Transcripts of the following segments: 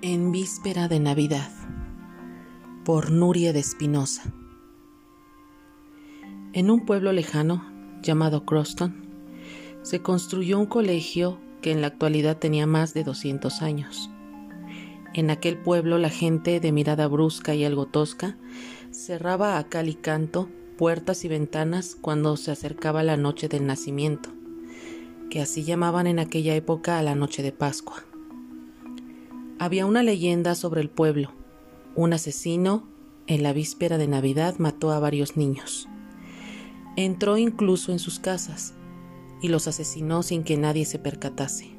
En víspera de Navidad por Nuria de Espinosa. En un pueblo lejano llamado Croston se construyó un colegio que en la actualidad tenía más de 200 años. En aquel pueblo la gente de mirada brusca y algo tosca cerraba a cal y canto puertas y ventanas cuando se acercaba la noche del nacimiento, que así llamaban en aquella época a la noche de Pascua. Había una leyenda sobre el pueblo. Un asesino, en la víspera de Navidad, mató a varios niños. Entró incluso en sus casas y los asesinó sin que nadie se percatase.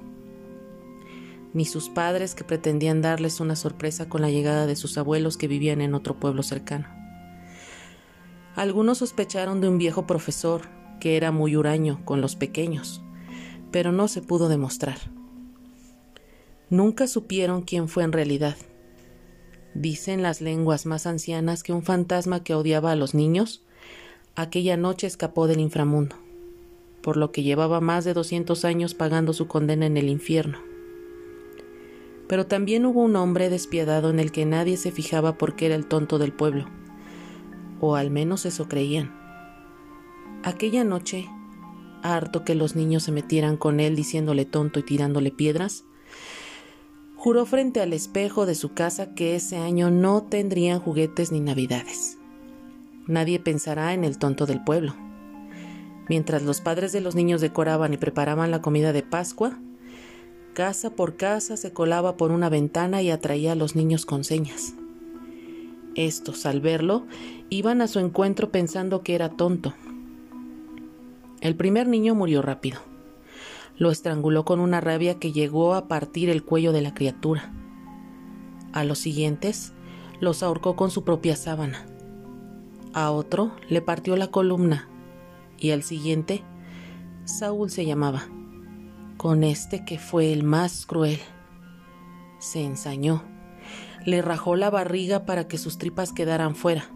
Ni sus padres que pretendían darles una sorpresa con la llegada de sus abuelos que vivían en otro pueblo cercano. Algunos sospecharon de un viejo profesor que era muy huraño con los pequeños, pero no se pudo demostrar. Nunca supieron quién fue en realidad. Dicen las lenguas más ancianas que un fantasma que odiaba a los niños aquella noche escapó del inframundo, por lo que llevaba más de doscientos años pagando su condena en el infierno. Pero también hubo un hombre despiadado en el que nadie se fijaba porque era el tonto del pueblo, o al menos eso creían. Aquella noche, harto que los niños se metieran con él diciéndole tonto y tirándole piedras, Juró frente al espejo de su casa que ese año no tendrían juguetes ni navidades. Nadie pensará en el tonto del pueblo. Mientras los padres de los niños decoraban y preparaban la comida de Pascua, casa por casa se colaba por una ventana y atraía a los niños con señas. Estos, al verlo, iban a su encuentro pensando que era tonto. El primer niño murió rápido. Lo estranguló con una rabia que llegó a partir el cuello de la criatura. A los siguientes los ahorcó con su propia sábana. A otro le partió la columna y al siguiente Saúl se llamaba. Con este que fue el más cruel. Se ensañó, le rajó la barriga para que sus tripas quedaran fuera.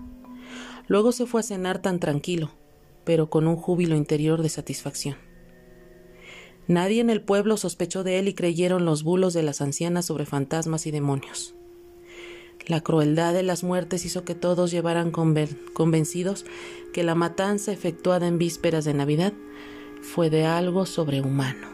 Luego se fue a cenar tan tranquilo, pero con un júbilo interior de satisfacción. Nadie en el pueblo sospechó de él y creyeron los bulos de las ancianas sobre fantasmas y demonios. La crueldad de las muertes hizo que todos llevaran convencidos que la matanza efectuada en vísperas de Navidad fue de algo sobrehumano.